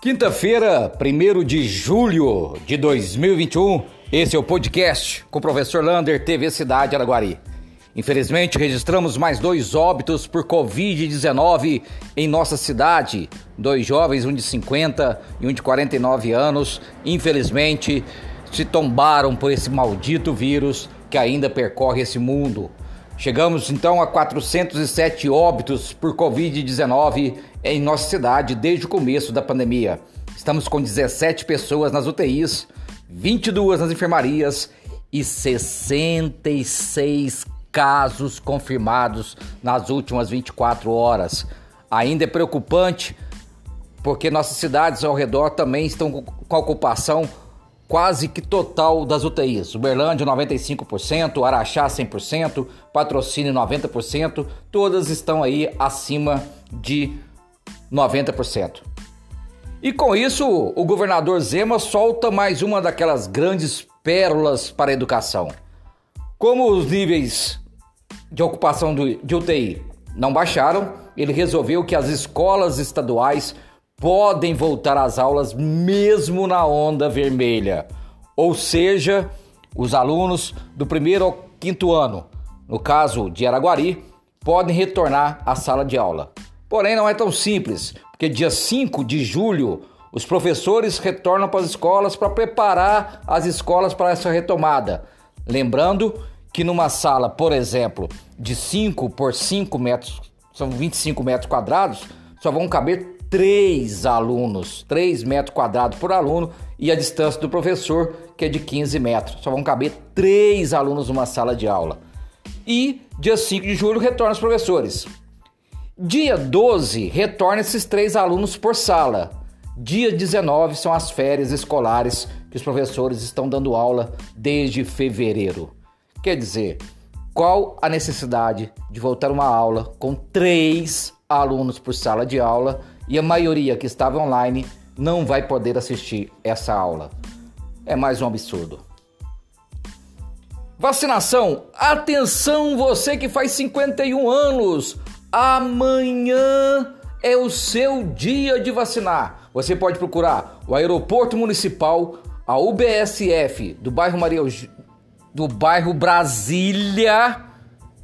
Quinta-feira, 1 de julho de 2021, esse é o podcast com o professor Lander, TV Cidade Araguari. Infelizmente, registramos mais dois óbitos por Covid-19 em nossa cidade. Dois jovens, um de 50 e um de 49 anos, infelizmente, se tombaram por esse maldito vírus que ainda percorre esse mundo. Chegamos então a 407 óbitos por Covid-19 em nossa cidade desde o começo da pandemia. Estamos com 17 pessoas nas UTIs, 22 nas enfermarias e 66 casos confirmados nas últimas 24 horas. Ainda é preocupante porque nossas cidades ao redor também estão com ocupação quase que total das UTIs. Uberlândia 95%, Araxá 100%, Patrocínio 90%, todas estão aí acima de 90%. E com isso, o governador Zema solta mais uma daquelas grandes pérolas para a educação. Como os níveis de ocupação de UTI não baixaram, ele resolveu que as escolas estaduais podem voltar às aulas mesmo na onda vermelha. Ou seja, os alunos do primeiro ao quinto ano, no caso de Araguari, podem retornar à sala de aula. Porém, não é tão simples, porque dia 5 de julho os professores retornam para as escolas para preparar as escolas para essa retomada. Lembrando que numa sala, por exemplo, de 5 por 5 metros, são 25 metros quadrados, só vão caber três alunos, 3 metros quadrados por aluno, e a distância do professor, que é de 15 metros. Só vão caber três alunos numa sala de aula. E dia 5 de julho retorna os professores. Dia 12 retorna esses três alunos por sala. Dia 19 são as férias escolares que os professores estão dando aula desde fevereiro. Quer dizer, qual a necessidade de voltar uma aula com três alunos por sala de aula e a maioria que estava online não vai poder assistir essa aula. É mais um absurdo. Vacinação. Atenção, você que faz 51 anos. Amanhã é o seu dia de vacinar. Você pode procurar o Aeroporto Municipal, a UBSF do bairro Maria do bairro Brasília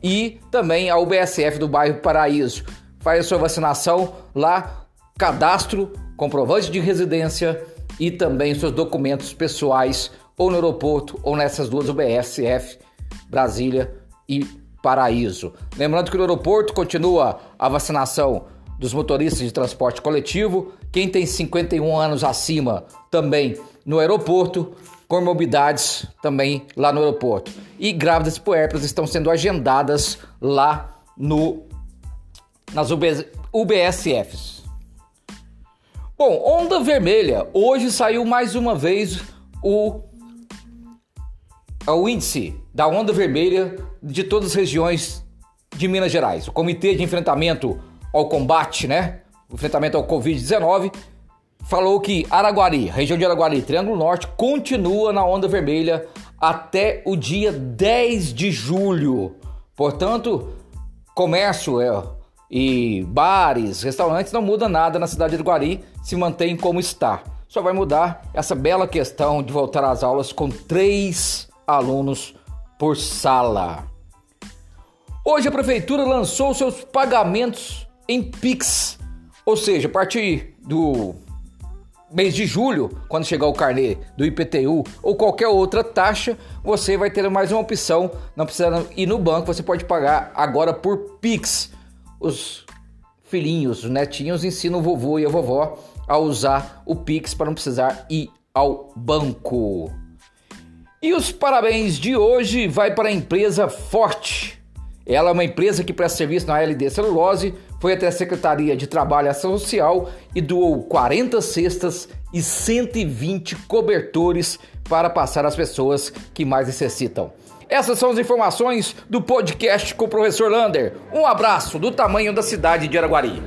e também a UBSF do bairro Paraíso. Faz a sua vacinação lá cadastro, comprovante de residência e também seus documentos pessoais ou no aeroporto ou nessas duas UBSF, Brasília e Paraíso. Lembrando que no aeroporto continua a vacinação dos motoristas de transporte coletivo, quem tem 51 anos acima também no aeroporto, comorbidades também lá no aeroporto. E grávidas puérperas estão sendo agendadas lá no nas UBSFs. Bom, onda vermelha. Hoje saiu mais uma vez o, o índice da onda vermelha de todas as regiões de Minas Gerais. O Comitê de Enfrentamento ao Combate, né? O enfrentamento ao Covid-19 falou que Araguari, região de Araguari, Triângulo Norte, continua na onda vermelha até o dia 10 de julho. Portanto, comércio é e bares, restaurantes, não muda nada na cidade de Guari, se mantém como está. Só vai mudar essa bela questão de voltar às aulas com três alunos por sala. Hoje a prefeitura lançou seus pagamentos em Pix, ou seja, a partir do mês de julho, quando chegar o carnê do IPTU ou qualquer outra taxa, você vai ter mais uma opção, não precisa ir no banco, você pode pagar agora por Pix os filhinhos, os netinhos ensinam o vovô e a vovó a usar o Pix para não precisar ir ao banco. E os parabéns de hoje vai para a empresa Forte. Ela é uma empresa que presta serviço na LD Celulose, foi até a Secretaria de Trabalho e Ação Social e doou 40 cestas e 120 cobertores para passar às pessoas que mais necessitam. Essas são as informações do podcast com o professor Lander. Um abraço do tamanho da cidade de Araguari.